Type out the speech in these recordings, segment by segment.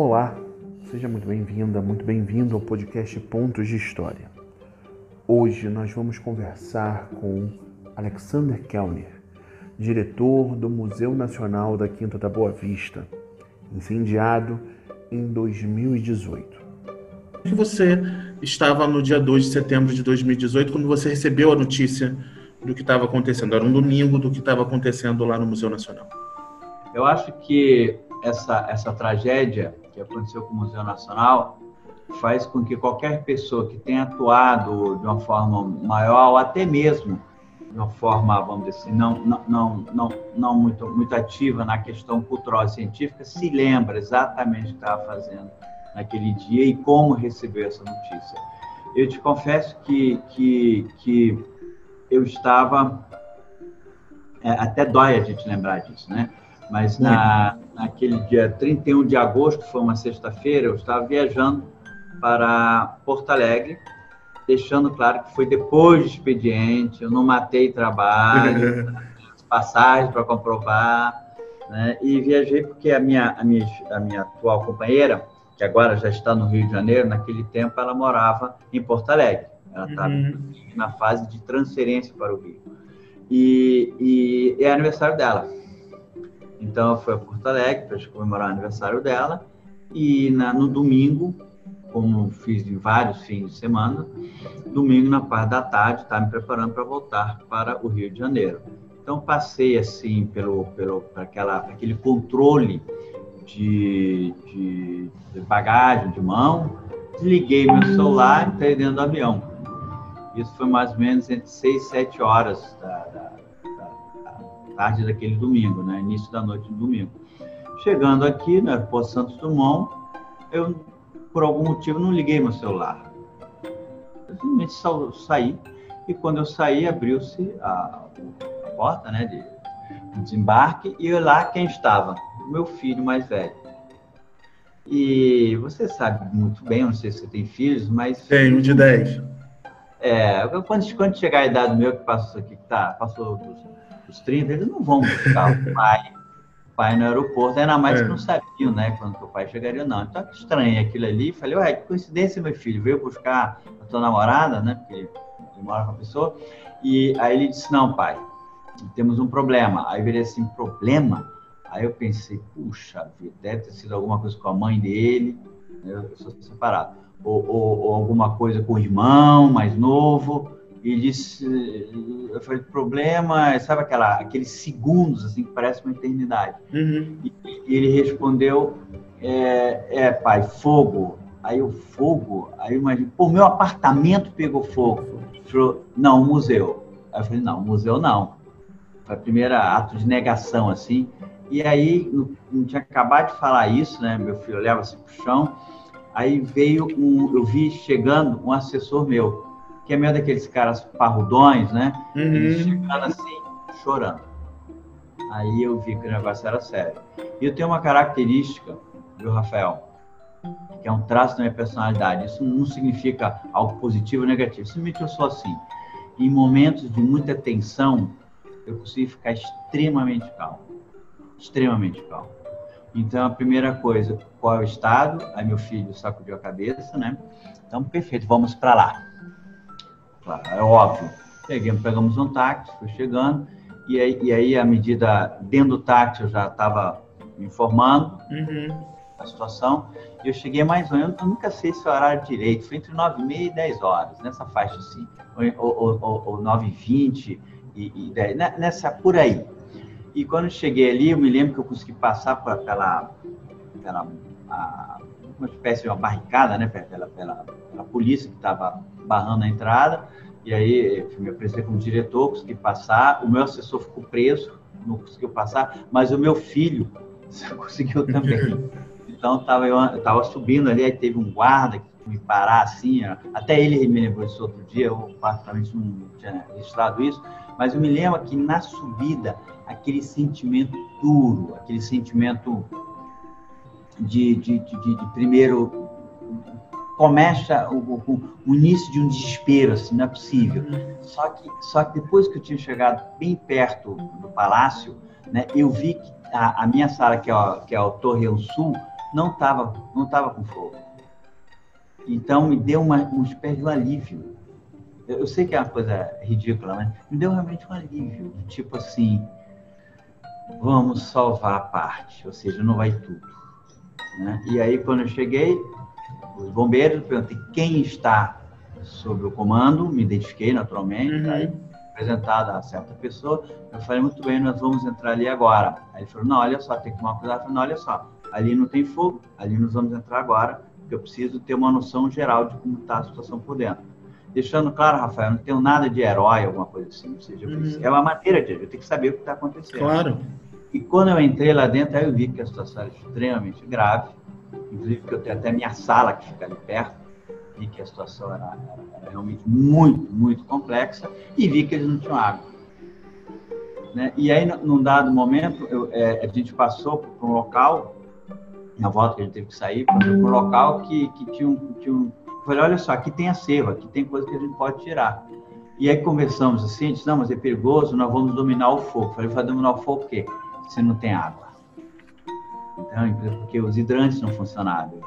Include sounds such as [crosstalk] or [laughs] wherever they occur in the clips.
Olá, seja muito bem-vinda, muito bem-vindo ao podcast Pontos de História. Hoje nós vamos conversar com Alexander Kellner, diretor do Museu Nacional da Quinta da Boa Vista, incendiado em 2018. Você estava no dia 2 de setembro de 2018 quando você recebeu a notícia do que estava acontecendo. Era um domingo do que estava acontecendo lá no Museu Nacional. Eu acho que essa, essa tragédia que aconteceu com o Museu Nacional faz com que qualquer pessoa que tenha atuado de uma forma maior, ou até mesmo de uma forma, vamos dizer assim, não, não, não, não, não muito, muito ativa na questão cultural e científica, se lembra exatamente o que estava fazendo naquele dia e como recebeu essa notícia. Eu te confesso que, que, que eu estava. É, até dói a gente lembrar disso, né? Mas na, naquele dia 31 de agosto, foi uma sexta-feira, eu estava viajando para Porto Alegre, deixando claro que foi depois do expediente, eu não matei trabalho, [laughs] passagens para comprovar, né? e viajei porque a minha, a, minha, a minha atual companheira, que agora já está no Rio de Janeiro, naquele tempo ela morava em Porto Alegre, ela estava uhum. na fase de transferência para o Rio. E, e é aniversário dela. Então, eu fui a Porto Alegre para comemorar o aniversário dela. E na, no domingo, como fiz em vários fins de semana, domingo, na parte da tarde, estava me preparando para voltar para o Rio de Janeiro. Então, passei assim pelo, pelo aquela, aquele controle de, de, de bagagem de mão, desliguei meu celular e entrei dentro do avião. Isso foi mais ou menos entre 6 e 7 horas da, da tarde daquele domingo, né? início da noite do domingo. Chegando aqui no aeroporto Santos Dumont, eu, por algum motivo, não liguei meu celular. Eu simplesmente saí, e quando eu saí, abriu-se a, a, porta né, de desembarque, e lá quem estava? O meu filho mais velho. E você sabe muito bem, não sei se você tem filhos, mas. Tenho, um de 10. É, quando, quando chegar a idade meu que passou aqui, que tá, passou dos os 30, eles não vão buscar o pai, pai no aeroporto, ainda mais é. que não sabiam, né, quando o pai chegaria, não. Então, que estranho aquilo ali. Falei, ué, que coincidência, meu filho, veio buscar a tua namorada, né, porque ele mora com a pessoa, e aí ele disse, não, pai, temos um problema. Aí eu virei assim, problema? Aí eu pensei, puxa vida, deve ter sido alguma coisa com a mãe dele, eu sou separado, ou, ou, ou alguma coisa com o irmão mais novo, e disse, eu falei, problema, sabe aquela, aqueles segundos, assim, que parece uma eternidade. Uhum. E, e, ele respondeu, é, é, pai, fogo. Aí o fogo, aí eu imagino, pô, meu apartamento pegou fogo. Ele falou, não, o museu. Aí eu falei, não, o museu não. Foi a primeira ato de negação, assim. E aí, não tinha acabado de falar isso, né? Meu filho olhava assim pro chão. Aí veio um, eu vi chegando um assessor meu que é meio daqueles caras parrudões, né? Uhum. Eles chegando assim, chorando. Aí eu vi que o negócio era sério. E eu tenho uma característica, viu, Rafael? Que é um traço da minha personalidade. Isso não significa algo positivo ou negativo. Simplesmente eu sou assim. Em momentos de muita tensão, eu consigo ficar extremamente calmo. Extremamente calmo. Então, a primeira coisa, qual é o estado? Aí meu filho sacudiu a cabeça, né? Então, perfeito, vamos para lá é óbvio. Peguei, pegamos um táxi, fui chegando, e aí, e aí, à medida, dentro do táxi, eu já estava me informando uhum. da situação, e eu cheguei mais ou menos, eu nunca sei se é o horário direito, foi entre 9 e meia e 10 horas, nessa faixa assim, ou, ou, ou, ou 9 e 20 e, e 10, né, nessa, por aí. E quando eu cheguei ali, eu me lembro que eu consegui passar por aquela a, uma espécie de uma barricada, né, pela, pela, pela polícia que estava barrando a entrada, e aí me apresentei como diretor, consegui passar, o meu assessor ficou preso, não conseguiu passar, mas o meu filho [laughs] conseguiu também. [laughs] Então tava, eu estava subindo ali, aí teve um guarda que me parar assim, até ele me lembrou disso outro dia, eu particularmente não tinha registrado isso, mas eu me lembro que na subida, aquele sentimento duro, aquele sentimento de, de, de, de primeiro começa o, o, o, início de um desespero, assim, não é possível. Só que, só que depois que eu tinha chegado bem perto do palácio, né, eu vi que a, a minha sala, que é, a, que é a Torre ao Sul, não estava não tava com fogo. Então me deu uma, uma espécie de um alívio. Eu, eu, sei que é uma coisa ridícula, mas me deu realmente um alívio. Tipo assim, vamos salvar a parte, ou seja, não vai tudo. Né? E aí, quando eu cheguei, os bombeiros, perguntei quem está sob o comando, me identifiquei naturalmente, uhum. aí apresentada a certa pessoa, eu falei, muito bem, nós vamos entrar ali agora. Aí ele falou, não, olha só, tem que tomar cuidado. Eu falei, não, olha só, ali não tem fogo, ali nós vamos entrar agora, porque eu preciso ter uma noção geral de como está a situação por dentro. Deixando claro, Rafael, não tenho nada de herói, alguma coisa assim, ou seja, uhum. é uma maneira de eu tenho que saber o que está acontecendo. Claro. E quando eu entrei lá dentro, aí eu vi que a situação era extremamente grave, inclusive que eu tenho até minha sala que fica ali perto, vi que a situação era, era, era realmente muito, muito complexa e vi que eles não tinham água. Né? E aí, num dado momento, eu, é, a gente passou por um local, na volta que a gente teve que sair, por um local que, que tinha um, tinha um... Falei, olha só, aqui tem acervo, aqui tem coisa que a gente pode tirar. E aí conversamos assim, disse, não, mas é perigoso, nós vamos dominar o fogo. Falei, vai dominar o fogo por quê? Se não tem água. Então, porque os hidrantes não funcionavam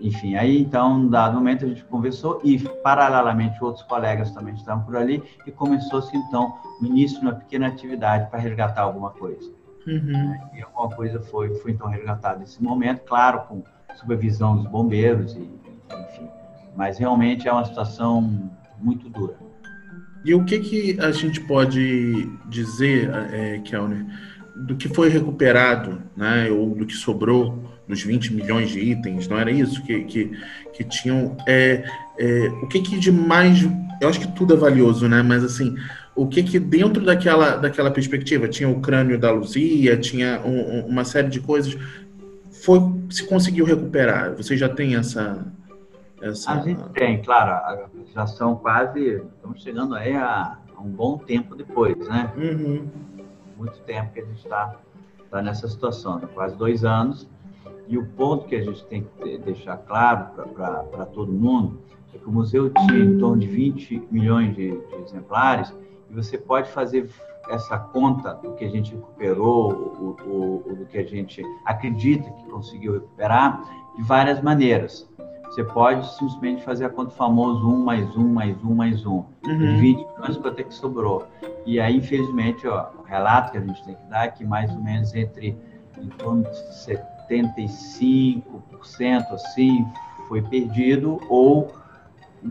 enfim, aí então, dado momento, a gente conversou e, paralelamente, outros colegas também estavam por ali e começou-se então o início de uma pequena atividade para resgatar alguma coisa. Uhum. E alguma coisa foi, foi então resgatada nesse momento, claro, com supervisão dos bombeiros, e, enfim. Mas realmente é uma situação muito dura. E o que, que a gente pode dizer, é, Kelner, do que foi recuperado, né, ou do que sobrou nos 20 milhões de itens, não era isso que, que, que tinham? É, é, o que, que de mais. Eu acho que tudo é valioso, né? Mas assim, o que que dentro daquela, daquela perspectiva tinha o crânio da Luzia, tinha um, uma série de coisas, foi se conseguiu recuperar? Você já tem essa, essa... A gente tem, claro, já são quase, estamos chegando aí a, a um bom tempo depois, né? Uhum. Muito tempo que a gente está tá nessa situação, né? quase dois anos. E o ponto que a gente tem que deixar claro para todo mundo é que o museu tinha em torno de 20 milhões de, de exemplares e você pode fazer essa conta do que a gente recuperou, o, o, o, do que a gente acredita que conseguiu recuperar, de várias maneiras. Você pode simplesmente fazer a conta famosa 1 mais 1 mais 1 mais 1. Uhum. 20 milhões quanto é que sobrou. E aí, infelizmente, ó, o relato que a gente tem que dar é que mais ou menos entre em torno de 75% assim foi perdido ou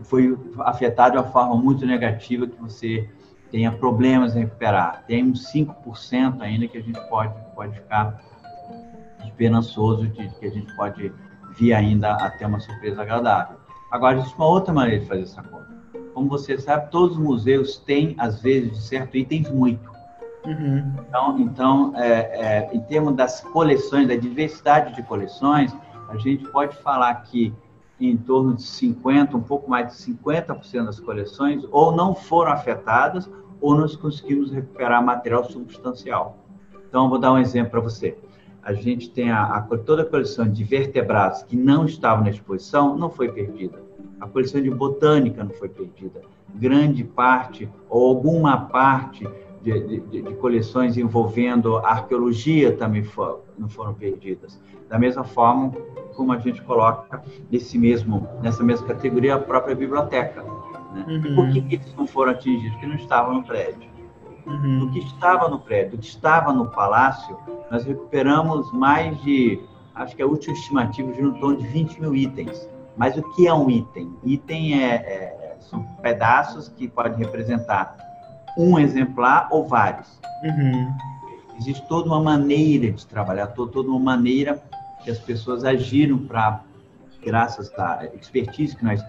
foi afetado de uma forma muito negativa que você tenha problemas em recuperar. Tem uns 5% ainda que a gente pode, pode ficar esperançoso de que a gente pode vir ainda a ter uma surpresa agradável. Agora, existe uma outra maneira de fazer essa conta. Como você sabe, todos os museus têm, às vezes, de certo itens muito. Uhum. Então, então é, é, em termos das coleções, da diversidade de coleções, a gente pode falar que em torno de 50, um pouco mais de 50% das coleções ou não foram afetadas ou nós conseguimos recuperar material substancial. Então, vou dar um exemplo para você. A gente tem a, a, toda a coleção de vertebrados que não estavam na exposição, não foi perdida. A coleção de botânica não foi perdida. Grande parte ou alguma parte de, de, de, coleções envolvendo arqueologia também for, não foram perdidas. Da mesma forma como a gente coloca nesse mesmo, nessa mesma categoria a própria biblioteca. Né? Uhum. Por que eles não foram atingidos? Porque não estavam no prédio. Uhum. Do que estava no prédio, do que estava no palácio, nós recuperamos mais de, acho que a última estimativa de um torno de 20 mil itens. Mas o que é um item? Item é, é são pedaços que podem representar um exemplar ou vários. Uhum. Existe toda uma maneira de trabalhar, toda uma maneira que as pessoas agiram para, graças à expertise que nós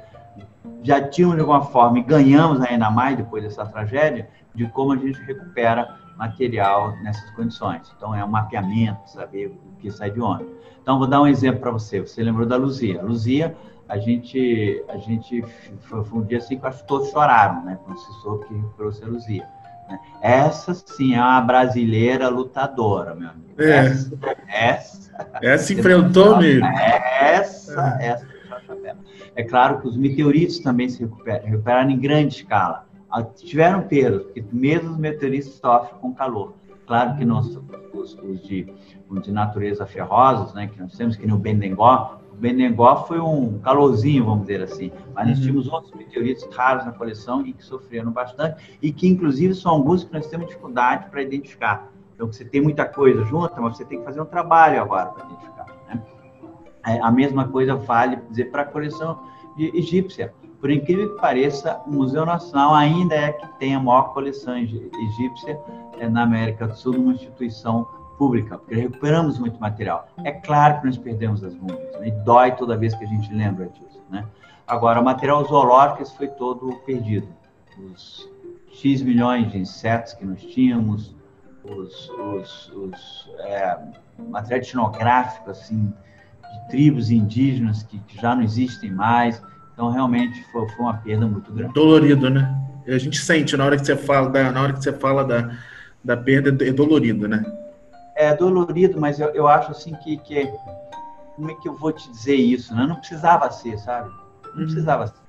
já tínhamos de alguma forma e ganhamos ainda mais depois dessa tragédia, de como a gente recupera material nessas condições. Então, é um mapeamento, saber o que sai de onde. Então, vou dar um exemplo para você. Você lembrou da Luzia. A Luzia a gente, a gente foi, foi um dia assim que acho que todos choraram, né? Quando se soube que recuperou Luzia. Né? Essa sim é uma brasileira lutadora, meu amigo. É. Essa, essa, essa enfrentou mesmo. Essa, essa. É claro que os meteoritos também se recuperam, recuperaram em grande escala. Ah, tiveram perdas, porque mesmo os meteoritos sofrem com calor. Claro que nós, os, os de, os de natureza ferrosos, né, que nós temos, que nem o Bendengó, o Bendengó foi um calorzinho, vamos dizer assim, mas nós uhum. tínhamos outros meteoritos raros na coleção e que sofreram bastante, e que inclusive são alguns que nós temos dificuldade para identificar. Então, você tem muita coisa junta, mas você tem que fazer um trabalho agora para identificar. É, a mesma coisa vale dizer para a coleção egípcia. Por incrível que pareça, o Museu Nacional ainda é que tem a maior coleção egípcia é, na América do Sul, uma instituição pública, porque recuperamos muito material. É claro que nós perdemos as múmias, né? e dói toda vez que a gente lembra disso. Né? Agora, o material zoológico foi todo perdido. Os X milhões de insetos que nós tínhamos, os, os, os é, material etnográfico, assim, de tribos indígenas que, que, já não existem mais. Então, realmente, foi, foi uma perda muito grande. Dolorido, né? A gente sente na hora que você fala da, na hora que você fala da, da perda, é dolorido, né? É dolorido, mas eu, eu acho assim que, que como é que eu vou te dizer isso? Né? Não precisava ser, sabe? Não uhum. precisava ser.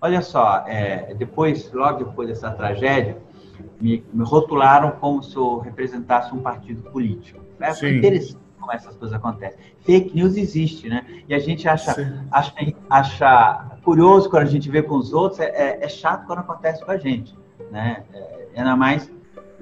Olha só, é, depois, logo depois dessa tragédia, me, me, rotularam como se eu representasse um partido político. É interessante como essas coisas acontecem. Fake news existe, né? E a gente acha, acha, acha curioso quando a gente vê com os outros, é, é, é chato quando acontece com a gente, né? É, ainda mais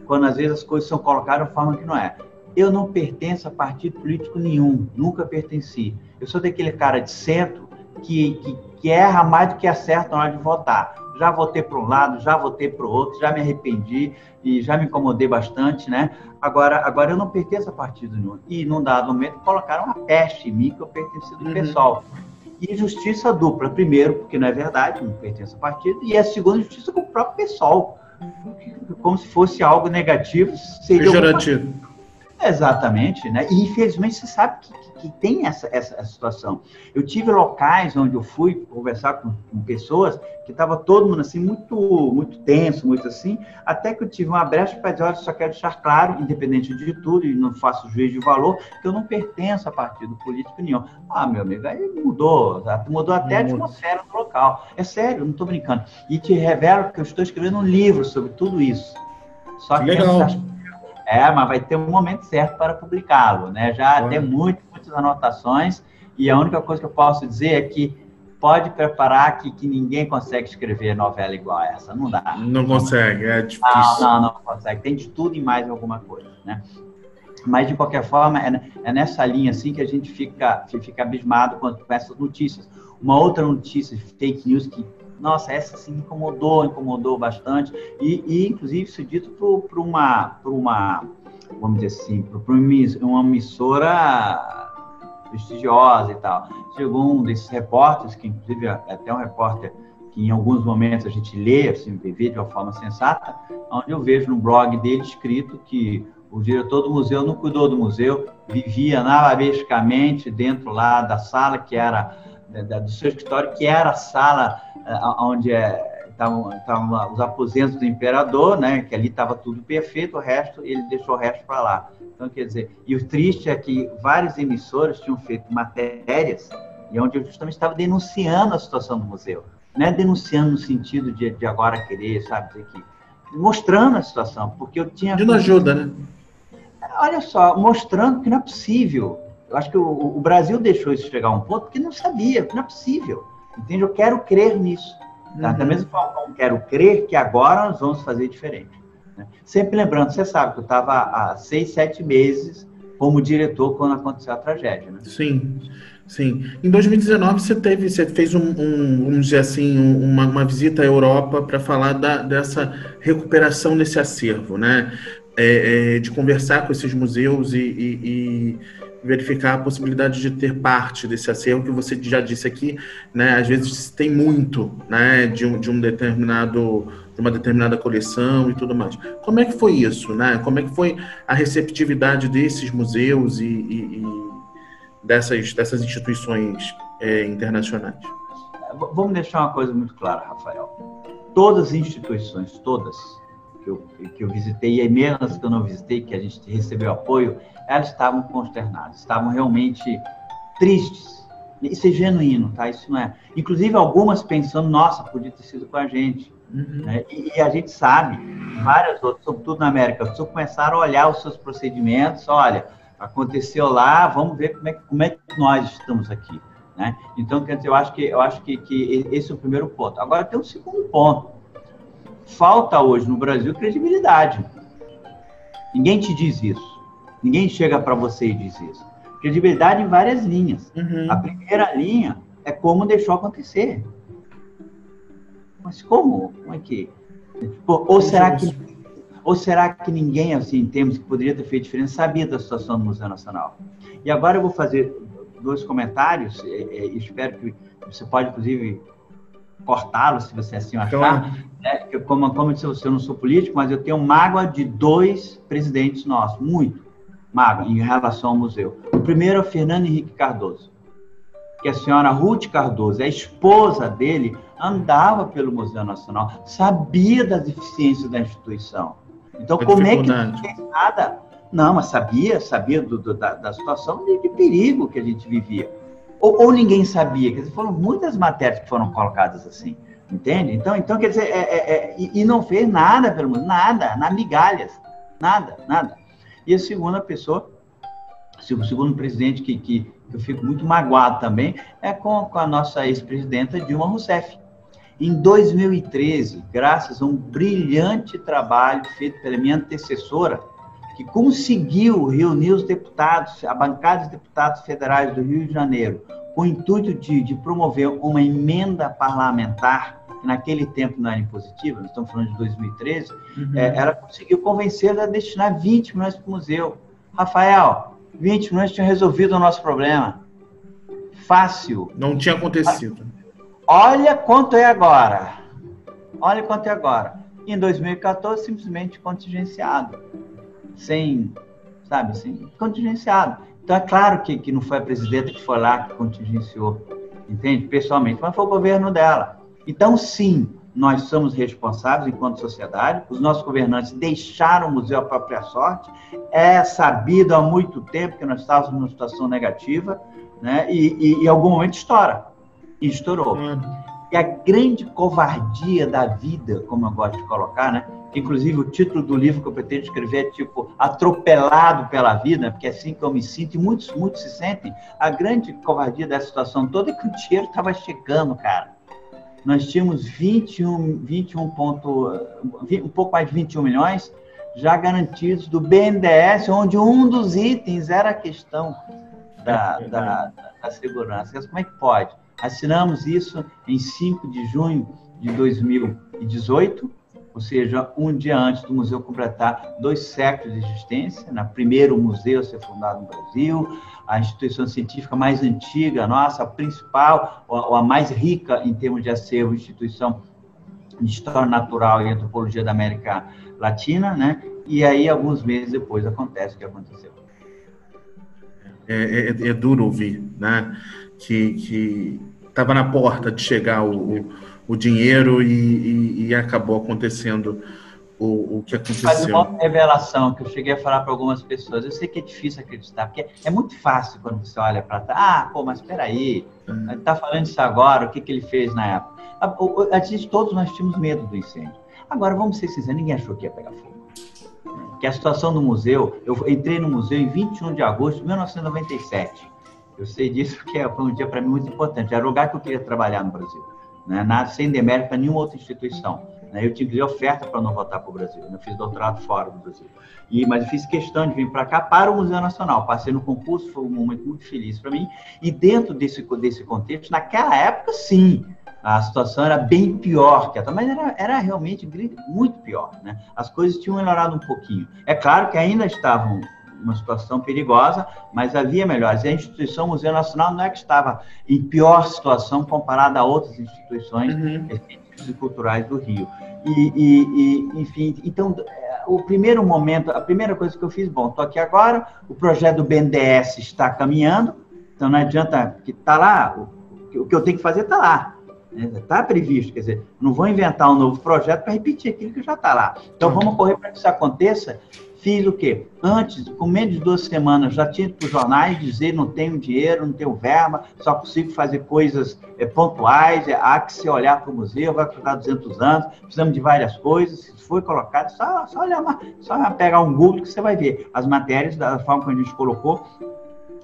quando às vezes as coisas são colocadas de forma que não é. Eu não pertenço a partido político nenhum, nunca pertenci. Eu sou daquele cara de centro que, que, que erra mais do que acerta na hora de votar. Já votei para um lado, já votei para o outro, já me arrependi e já me incomodei bastante, né? Agora, agora eu não pertenço a partido nenhum. E num dado momento colocaram uma peste em mim que eu pertenci do uhum. pessoal. E justiça dupla. Primeiro, porque não é verdade, não pertence a partido. E a segunda, justiça com o próprio pessoal. Como se fosse algo negativo. Seria Pejorativo. Exatamente, né? E infelizmente você sabe que, que, tem essa, essa, situação. Eu tive locais onde eu fui conversar com, com pessoas que estava todo mundo assim muito muito tenso, muito assim, até que eu tive uma brecha para dizer, olha, só quero deixar claro, independente de tudo, e não faço juízo de valor, que eu não pertenço a partido político nenhum. Ah, meu amigo, aí mudou, mudou até a atmosfera do local. É sério, não estou brincando. E te revelo que eu estou escrevendo um livro sobre tudo isso. Só que Legal. É, mas vai ter um momento certo para publicá-lo, né? Já tem muitas, muitas anotações e a única coisa que eu posso dizer é que pode preparar que, que ninguém consegue escrever novela igual a essa, não dá. Não consegue, é difícil. Não, não, não consegue. Tem de tudo e mais alguma coisa, né? Mas, de qualquer forma, é, é nessa linha assim que a gente fica, fica abismado com essas notícias. Uma outra notícia, fake news, que nossa, essa sim incomodou, incomodou bastante. E, e inclusive, isso dito para uma, uma, vamos dizer assim, para uma emissora prestigiosa e tal. Chegou um desses repórteres, que inclusive é até um repórter que em alguns momentos a gente lê, assim, vê de uma forma sensata, onde eu vejo no blog dele escrito que o diretor do museu não cuidou do museu, vivia navabescamente dentro lá da sala que era do seu escritório, que era a sala eh, onde estavam é, os aposentos do imperador, né? Que ali estava tudo perfeito, o resto ele deixou o resto para lá. Então, quer dizer, e o triste é que vários emissores tinham feito matérias e onde eu justamente estava denunciando a situação do museu, não é denunciando no sentido de, de agora querer, sabe, dizer que mostrando a situação, porque eu tinha. Pedindo ajuda, né? Olha só, mostrando que não é possível eu acho que o, o, Brasil deixou isso chegar a um ponto porque não sabia, não é possível. Entende? Eu quero crer nisso. Tá? Uhum. Da mesma forma eu quero crer que agora nós vamos fazer diferente. Né? Sempre lembrando, você sabe que eu estava há seis, sete meses como diretor quando aconteceu a tragédia. Né? Sim, sim. Em 2019 você teve, você fez um, um vamos dizer assim, uma, uma visita à Europa para falar da, dessa recuperação desse acervo, né? É, é, de conversar com esses museus e, e, e verificar a possibilidade de ter parte desse acervo que você já disse aqui, né? Às vezes tem muito, né? De um, de um determinado de uma determinada coleção e tudo mais. Como é que foi isso, né? Como é que foi a receptividade desses museus e, e, e dessas dessas instituições é, internacionais? Vamos deixar uma coisa muito clara, Rafael. Todas as instituições, todas que eu, que eu visitei, e mesmo as que eu não visitei, que a gente recebeu apoio, elas estavam consternadas, estavam realmente tristes. Isso é genuíno, tá? Isso não é. Inclusive algumas pensando, nossa, podia ter sido com a gente. Uhum. Né? E, e, a gente sabe, várias outras, sobretudo na América do Sul, começaram a olhar os seus procedimentos, olha, aconteceu lá, vamos ver como é, como é que nós estamos aqui. Né? Então, quer dizer, eu acho, que, eu acho que, que esse é o primeiro ponto. Agora, tem um segundo ponto. Falta hoje no Brasil credibilidade. Ninguém te diz isso. Ninguém chega para você e diz isso. Credibilidade em várias linhas. Uhum. A primeira linha é como deixou acontecer. Mas como? Como é que? Tipo, ou será que ou será que ninguém, assim, em termos que poderia ter feito diferença, sabia da situação do Museu Nacional? E agora eu vou fazer dois comentários, e, e espero que você pode, inclusive, cortá-los, se você assim achar. Então, né? como, como eu disse, eu não sou político, mas eu tenho mágoa de dois presidentes nossos, muito mágoa em relação ao museu. O primeiro é o Fernando Henrique Cardoso, que a senhora Ruth Cardoso, a esposa dele, andava pelo Museu Nacional, sabia das deficiências da instituição. Então, é como é que não fez nada? Não, mas sabia, sabia do, do, da, da, situação de, de, perigo que a gente vivia. Ou, ou, ninguém sabia, quer dizer, foram muitas matérias que foram colocadas assim, entende? Então, então quer dizer, é, é, é, e, e, não fez nada pelo mundo, nada, na migalhas, nada, nada. E a segunda pessoa, o segundo presidente que, que eu fico muito magoado também, é com, com a nossa ex-presidenta Dilma Rousseff. Em 2013, graças a um brilhante trabalho feito pela minha antecessora, que conseguiu reunir os deputados, a bancada de deputados federais do Rio de Janeiro, com o intuito de, de promover uma emenda parlamentar, que naquele tempo não era impositiva, nós estamos falando de 2013, uhum. é, ela conseguiu convencer a destinar 20 milhões para o museu. Rafael, 20 milhões tinham resolvido o nosso problema. Fácil. Não tinha acontecido. Olha quanto é agora. Olha quanto é agora. Em 2014, simplesmente contingenciado. Sem, sabe assim, contingenciado. Então, é claro que, que não foi a presidenta que foi lá que contingenciou, entende? Pessoalmente, mas foi o governo dela. Então, sim, nós somos responsáveis enquanto sociedade, os nossos governantes deixaram o museu à própria sorte, é sabido há muito tempo que nós estávamos numa situação negativa, né? e, e em algum momento estoura. E estourou. Hum. E a grande covardia da vida, como eu gosto de colocar, né? Inclusive, o título do livro que eu pretendo escrever é tipo Atropelado pela Vida, porque é assim que eu me sinto, e muitos, muitos se sentem. A grande covardia dessa situação toda é que o dinheiro estava chegando, cara. Nós tínhamos 21, 21 ponto, um pouco mais de 21 milhões já garantidos do BNDES, onde um dos itens era a questão da, da, da segurança. Como é que pode? Assinamos isso em 5 de junho de 2018, ou seja, um dia antes do museu completar dois séculos de existência, na primeiro museu a ser fundado no Brasil, a instituição científica mais antiga, nossa, a principal, ou a mais rica em termos de acervo, instituição de história natural e antropologia da América Latina, né? E aí, alguns meses depois, acontece o que aconteceu. É, é, é duro ouvir, né? Que estava na porta de chegar o, o, o dinheiro e, e, e, acabou acontecendo o, o que aconteceu. Faz uma revelação que eu cheguei a falar para algumas pessoas. Eu sei que é difícil acreditar, porque é muito fácil quando você olha para trás. Ah, pô, mas espera aí, ele está falando isso agora, o que, que ele fez na época? A, a, gente, todos nós tínhamos medo do incêndio. Agora, vamos ser sinceros, ninguém achou que ia pegar fogo. Que a situação do museu, eu entrei no museu em 21 de agosto de 1997. Eu sei disso porque foi um dia para mim muito importante. Era o lugar que eu queria trabalhar no Brasil. Né? Nada sem demérito para nenhuma outra instituição. Né? Eu tive oferta para não voltar para o Brasil. Eu fiz doutorado fora do Brasil. E, mas eu fiz questão de vir para cá para o Museu Nacional. Passei no concurso, foi um momento muito feliz para mim. E dentro desse, desse contexto, naquela época, sim, a situação era bem pior que essa, mas era, era realmente muito pior. Né? As coisas tinham melhorado um pouquinho. É claro que ainda estavam uma situação perigosa, mas havia melhores. E a instituição Museu Nacional não é que estava em pior situação comparada a outras instituições uhum. e culturais do Rio. E, e, e, enfim, então, o primeiro momento, a primeira coisa que eu fiz, bom, estou aqui agora, o projeto do BNDES está caminhando, então não adianta que está lá, o, o que eu tenho que fazer está lá. Está né? previsto, quer dizer, não vou inventar um novo projeto para repetir aquilo que já está lá. Então, uhum. vamos correr para que isso aconteça Fiz o quê? Antes, com menos de duas semanas, já tinha para os jornais dizer não tenho dinheiro, não tenho verba, só consigo fazer coisas é, pontuais, é, há que se olhar para o museu, vai custar 200 anos, precisamos de várias coisas, se foi colocado, só, só, olhar, só pegar um Google que você vai ver as matérias da forma que a gente colocou,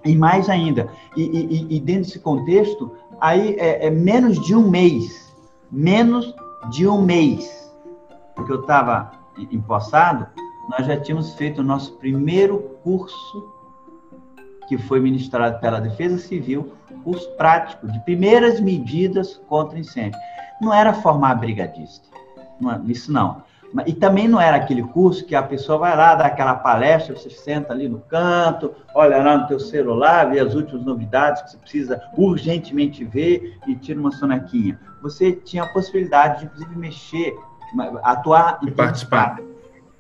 e mais ainda, e, e, e dentro desse contexto, aí é, é menos de um mês, menos de um mês, porque eu estava empossado, nós já tínhamos feito o nosso primeiro curso, que foi ministrado pela Defesa Civil, curso prático de primeiras medidas contra incêndio. Não era formar brigadista, não, é, isso não. E também não era aquele curso que a pessoa vai lá, dá aquela palestra, você senta ali no canto, olha lá no teu celular, vê as últimas novidades que você precisa urgentemente ver e tira uma sonequinha. Você tinha a possibilidade de, inclusive, mexer, atuar... E participar.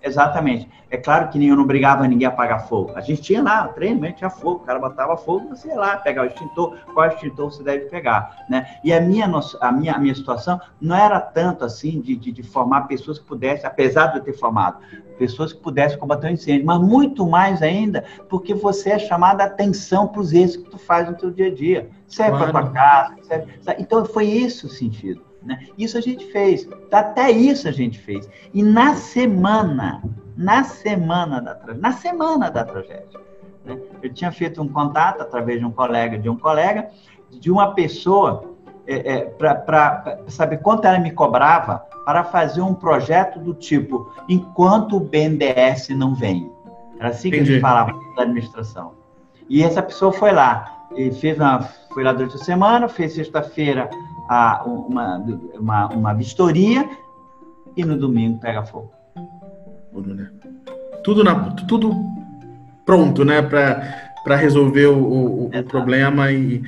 Exatamente. É claro que eu não brigava ninguém a apagar fogo. A gente tinha lá, treinamento tinha fogo, o cara botava fogo, você ia lá pegar o extintor, qual extintor você deve pegar, né? E a minha, a minha, a minha situação não era tanto assim de, de, de formar pessoas que pudessem, apesar de eu ter formado, pessoas que pudessem combater o incêndio, mas muito mais ainda porque você é chamada a atenção para os erros que tu faz no teu dia a dia. Serve claro. para tua casa, serve... Então foi isso o sentido. Né? Isso a gente fez, até isso a gente fez. E na semana, na semana da, na semana da tragédia, né? eu tinha feito um contato através de um colega de um colega, de uma pessoa, é, é, para saber quanto ela me cobrava para fazer um projeto do tipo, enquanto o BNDES não vem. Era assim que Entendi. a gente falava da administração. E essa pessoa foi lá, e fez uma, foi lá durante a semana, fez sexta-feira a, uma, uma, uma vistoria e no domingo pega fogo. Tudo, na, tudo pronto, né, para resolver o, o, o problema. E,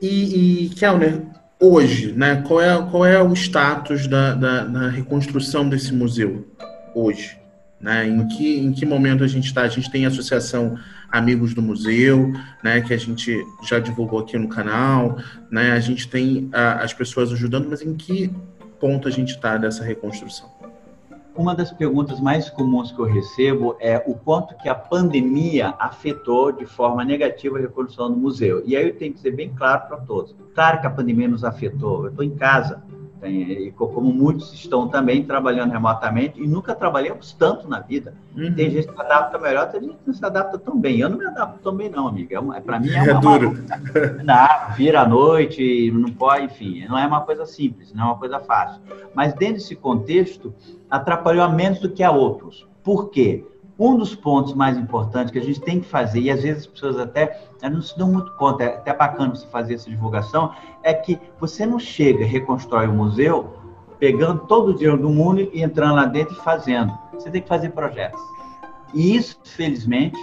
e, e Kellner, hoje, né, qual é, qual é o status da, da, da reconstrução desse museu hoje? Né? Em, que, em que momento a gente está? A gente tem a associação Amigos do Museu, né, que a gente já divulgou aqui no canal, né? A gente tem a, as pessoas ajudando, mas em que ponto a gente está dessa reconstrução? Uma das perguntas mais comuns que eu recebo é o quanto que a pandemia afetou de forma negativa a reconstrução do museu. E aí eu tenho que ser bem claro para todos. Claro que a pandemia nos afetou. Eu estou em casa, tem, como muitos estão também trabalhando remotamente e nunca trabalhamos tanto na vida. Uhum. Tem gente que se adapta melhor, tem gente que não se adapta tão bem. Eu não me adapto tão bem, não, amiga. É, é Para mim é, uma. É duro. Não, vira à noite, não pode, enfim, não é uma coisa simples, não é uma coisa fácil. Mas dentro desse contexto, atrapalhou a menos do que a outros. Por quê? Um dos pontos mais importantes que a gente tem que fazer, e às vezes as pessoas até não se dão muito conta, é até bacana você fazer essa divulgação, é que você não chega, reconstrói o museu, pegando todo o dinheiro do mundo e entrando lá dentro e fazendo. Você tem que fazer projetos. E isso, felizmente,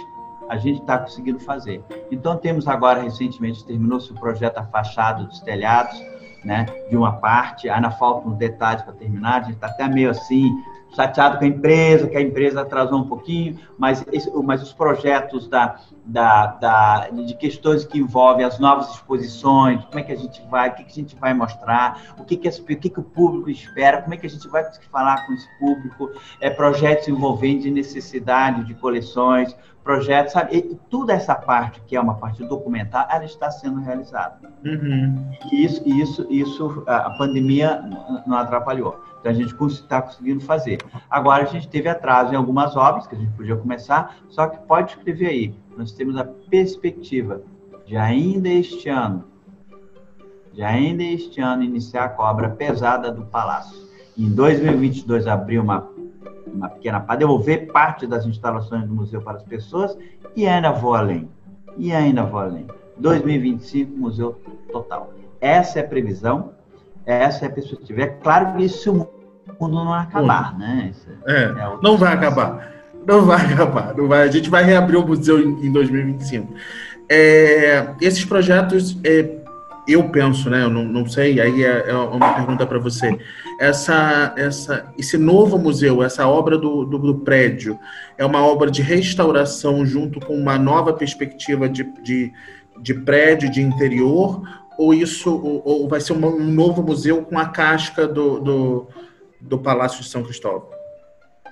a gente está conseguindo fazer. Então, temos agora, recentemente, terminou-se o projeto A Fachada dos Telhados, né, de uma parte, ainda falta um detalhe para terminar, a gente está até meio assim, chateado com a empresa, que a empresa atrasou um pouquinho, mas, esse, mas os projetos da, da, da, de questões que envolvem as novas exposições, como é que a gente vai, o que, que a gente vai mostrar, o que, que, o, que, que o público espera, como é que a gente vai falar com esse público, é, projetos envolvendo necessidade de coleções, projetos, sabe? E toda essa parte, que é uma parte documental, ela está sendo realizada. Uhum. E isso, isso, isso, a pandemia não atrapalhou. Então, a gente está conseguindo fazer. Agora, a gente teve atraso em algumas obras, que a gente podia começar, só que pode escrever aí, nós temos a perspectiva de ainda este ano, de ainda este ano, iniciar a cobra pesada do Palácio. Em 2022, abrir uma, uma pequena para devolver parte das instalações do museu para as pessoas e ainda vou além. E ainda vou além. 2025, museu total. Essa é a previsão essa é a perspectiva. É claro que isso o mundo não acabar, né? É, é não vai acabar. Não vai [laughs] acabar. Não vai. A gente vai reabrir o museu em, em 2025. É, esses projetos, é, eu penso, né? Eu não, não sei, aí é, é uma pergunta para você. Essa, essa, esse novo museu, essa obra do, do, do, prédio, é uma obra de restauração junto com uma nova perspectiva de, de, de prédio, de interior, ou isso ou, ou vai ser um, novo museu com a casca do, do, do, Palácio de São Cristóvão?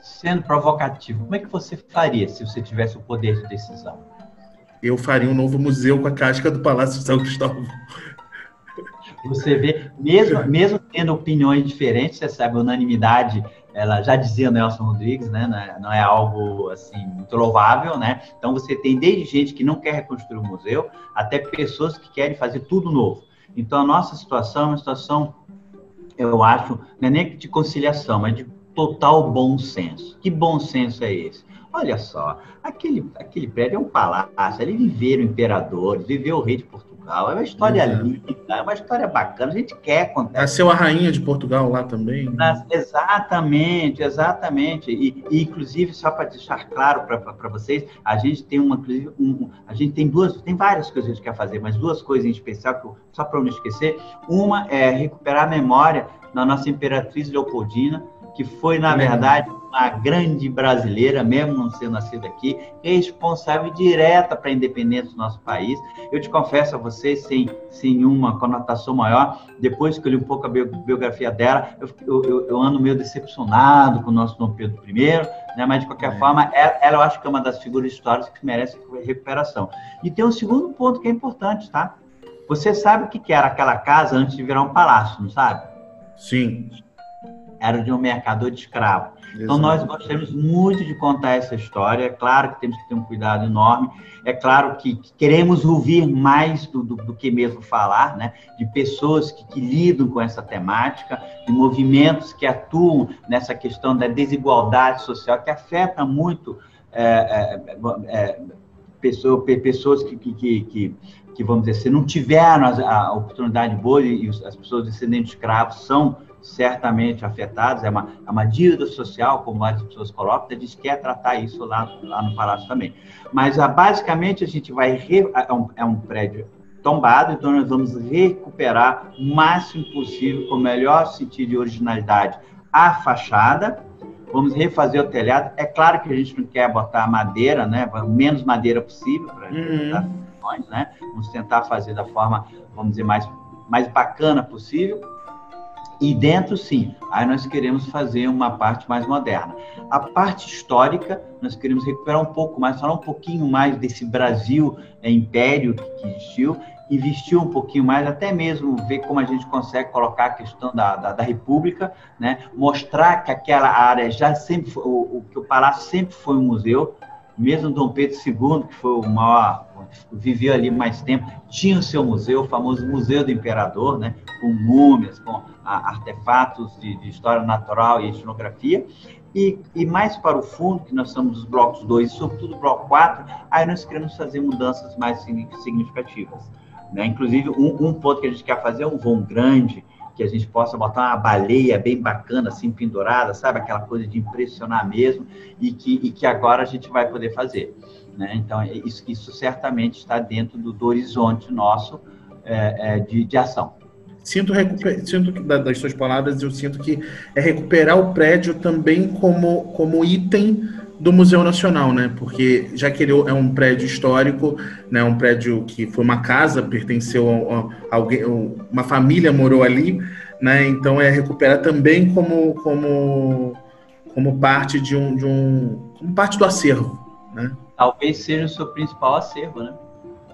sendo provocativo, como é que você faria se você tivesse o poder de decisão? Eu faria um novo museu com a casca do Palácio de São Cristóvão. Você vê, mesmo, mesmo tendo opiniões diferentes, você sabe, unanimidade, ela já dizia Nelson Rodrigues, né? Não é, é algo assim muito louvável, né? Então você tem desde gente que não quer reconstruir o museu, até pessoas que querem fazer tudo novo. Então a nossa situação é uma situação, eu acho, não é nem de conciliação, mas de total bom senso. Que bom senso é esse? Olha só, aquele, aquele prédio é um palácio, ali viveram imperadores, viveu o rei de Portugal, é uma história Exato. linda, é uma história bacana, a gente quer contar. Nasceu a rainha de Portugal lá também. Né? Exatamente, exatamente. E, e inclusive, só para deixar claro para vocês, a gente tem uma, um, a gente tem duas, tem várias coisas que a gente quer fazer, mas duas coisas em especial, que eu, só para não esquecer. Uma é recuperar a memória da nossa imperatriz Leopoldina, que foi, na verdade, uma grande brasileira, mesmo não sendo nascida aqui, responsável direta para a independência do nosso país. Eu te confesso a vocês, sem, sem uma conotação maior, depois que eu li um pouco a biografia dela, eu, eu, eu ando meio decepcionado com o nosso Dom Pedro I, né? mas de qualquer é. forma, ela, ela, eu acho que é uma das figuras históricas que merece recuperação. E tem um segundo ponto que é importante, tá? Você sabe o que era aquela casa antes de virar um palácio, não sabe? Sim. Era de um mercador de escravo. Então, nós gostamos muito de contar essa história. É claro que temos que ter um cuidado enorme. É claro que queremos ouvir mais do, do, do que mesmo falar, né? De pessoas que, que, lidam com essa temática, de movimentos que atuam nessa questão da desigualdade social, que afeta muito é, é, é, pessoa, pessoas que, que, que, que, vamos dizer, se não tiveram a, a oportunidade boa, e as pessoas descendentes de escravos são certamente afetados, é uma, é uma dívida social, como várias pessoas colocam, a gente quer tratar isso lá, lá no Palácio também. Mas, ah, basicamente, a gente vai... Re, é, um, é um prédio tombado, então nós vamos recuperar o máximo possível, com o melhor sentido de originalidade, a fachada, vamos refazer o telhado. É claro que a gente não quer botar madeira, né? Menos madeira possível para a uhum. né? Vamos tentar fazer da forma, vamos dizer, mais, mais bacana possível. E dentro, sim, aí nós queremos fazer uma parte mais moderna. A parte histórica, nós queremos recuperar um pouco mais, falar um pouquinho mais desse Brasil é, império que existiu, investir um pouquinho mais, até mesmo ver como a gente consegue colocar a questão da, da, da República, né? mostrar que aquela área já sempre foi, o, que o Palácio sempre foi um museu, mesmo Dom Pedro II, que foi o maior, viveu ali mais tempo, tinha o seu museu, o famoso Museu do Imperador, né? com múmias, com artefatos de, de história natural e etnografia. E, e, mais para o fundo, que nós estamos nos blocos 2 e sobretudo o bloco 4, aí nós queremos fazer mudanças mais significativas. Né? Inclusive, um, um, ponto que a gente quer fazer é um vão grande, que a gente possa botar uma baleia bem bacana, assim, pendurada, sabe? Aquela coisa de impressionar mesmo, e que, e que agora a gente vai poder fazer. Né? Então, isso, isso certamente está dentro do, do horizonte nosso é, é, de, de ação. Sinto, sinto que, das suas palavras, eu sinto que é recuperar o prédio também como, como item do Museu Nacional, né? Porque já que ele é um prédio histórico, né? Um prédio que foi uma casa, pertenceu a, alguém, uma família morou ali, né? Então é recuperar também como como como parte de um, de um como parte do acervo, né? Talvez seja o seu principal acervo, né?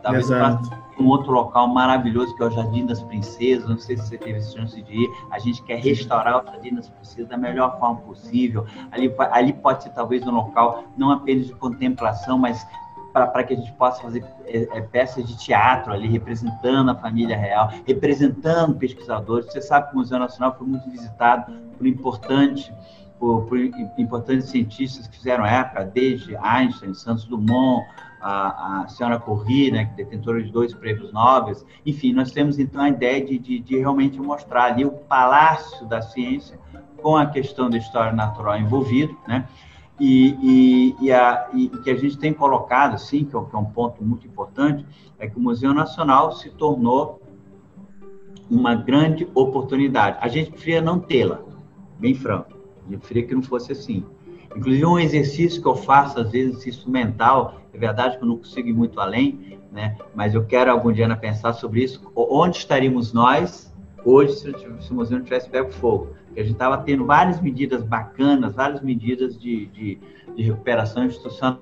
Talvez Exato um outro local maravilhoso que é o Jardim das Princesas. Não sei se você teve a chance de ir. A gente quer restaurar o Jardim das Princesas da melhor forma possível. Ali, ali pode ser talvez um local não apenas de contemplação, mas para que a gente possa fazer é, é, peças de teatro ali, representando a família real, representando pesquisadores. Você sabe que o Museu Nacional foi muito visitado por importante por, por importantes cientistas que fizeram época, desde Einstein, Santos Dumont, a, a senhora Corri, né, é detentora de dois prêmios Nobel. Enfim, nós temos então a ideia de, de, de, realmente mostrar ali o palácio da ciência com a questão da história natural envolvido, né? E, e, e, a, e que a gente tem colocado, sim, é, que é um ponto muito importante, é que o Museu Nacional se tornou uma grande oportunidade. A gente preferia não tê-la, bem franco. A gente preferia que não fosse assim. Inclusive, um exercício que eu faço, às vezes, exercício mental, é verdade que eu não consigo ir muito além, né? mas eu quero algum dia pensar sobre isso. Onde estaríamos nós hoje se, se o museu não tivesse pego fogo. Porque a gente estava tendo várias medidas bacanas, várias medidas de, de, de recuperação institucional,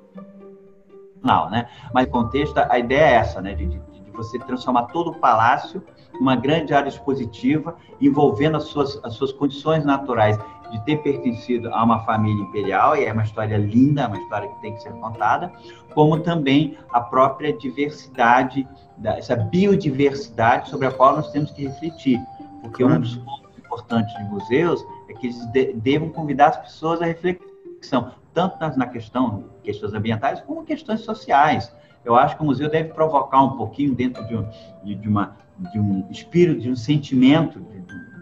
né? Mas, contexto, a ideia é essa, né? De, de, você transformar todo o palácio uma grande área expositiva, envolvendo as suas, as suas condições naturais de ter pertencido a uma família imperial, e é uma história linda, uma história que tem que ser contada, como também a própria diversidade, essa biodiversidade sobre a qual nós temos que refletir. Porque claro. um dos pontos importantes de museus é que eles de, devam convidar as pessoas à reflexão, tanto na questão, questões ambientais, como questões sociais. Eu acho que o museu deve provocar um pouquinho dentro de, um, de, de uma, de um espírito, de um sentimento, de,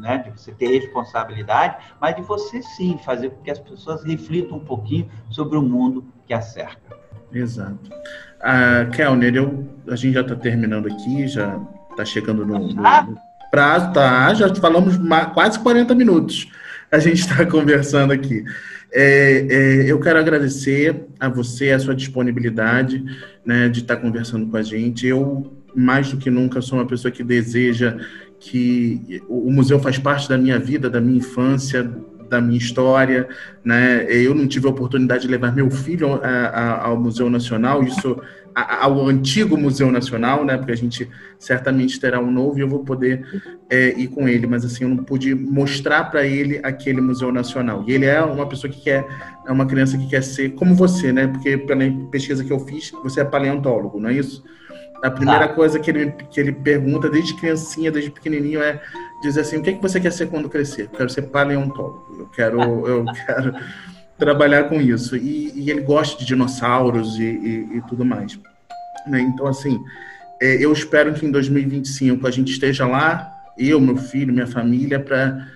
né, de você ter responsabilidade, mas de você sim fazer com que as pessoas reflitam um pouquinho sobre o mundo que a cerca. Exato. Ah, Kelner, eu, a gente já está terminando aqui, já está chegando no, no, no, prazo, tá? Já falamos quase 40 minutos. A gente está [laughs] conversando aqui. É, é, eu quero agradecer a você a sua disponibilidade né, de estar tá conversando com a gente. Eu, mais do que nunca, sou uma pessoa que deseja que o museu faz parte da minha vida, da minha infância, da minha história, né? Eu não tive a oportunidade de levar meu filho a, a, ao Museu Nacional, isso ao antigo Museu Nacional, né? Porque a gente certamente terá um novo e eu vou poder é, ir com ele, mas assim eu não pude mostrar para ele aquele Museu Nacional. E ele é uma pessoa que quer, é uma criança que quer ser como você, né? Porque pela pesquisa que eu fiz, você é paleontólogo, não é isso? A primeira tá. coisa que ele, que ele pergunta desde criancinha, desde pequenininho, é dizer assim: o que, é que você quer ser quando crescer? Eu quero ser paleontólogo. Eu quero, eu [laughs] quero trabalhar com isso. E, e, ele gosta de dinossauros e, e, e tudo mais. Né? Então, assim, é, eu espero que em 2025 a gente esteja lá, eu, meu filho, minha família, para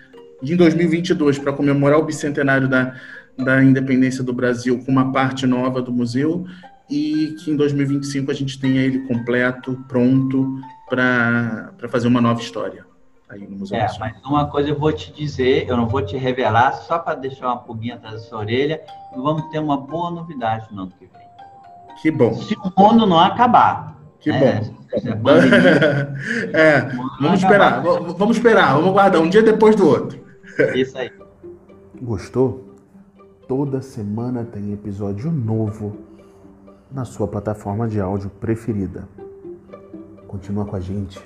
em 2022 para comemorar o bicentenário da, da independência do Brasil com uma parte nova do museu e que em 2025 a gente tenha ele completo, pronto para fazer uma nova história. Aí no Museu é, mas uma coisa eu vou te dizer, eu não vou te revelar, só para deixar uma pulguinha atrás da sua orelha, e vamos ter uma boa novidade no ano que vem. Que bom. Se o mundo não acabar. Que né? bom. [laughs] é, vamos esperar, vamos esperar, vamos guardar um dia depois do outro. [laughs] Isso aí. Gostou? Toda semana tem episódio novo na sua plataforma de áudio preferida. Continua com a gente.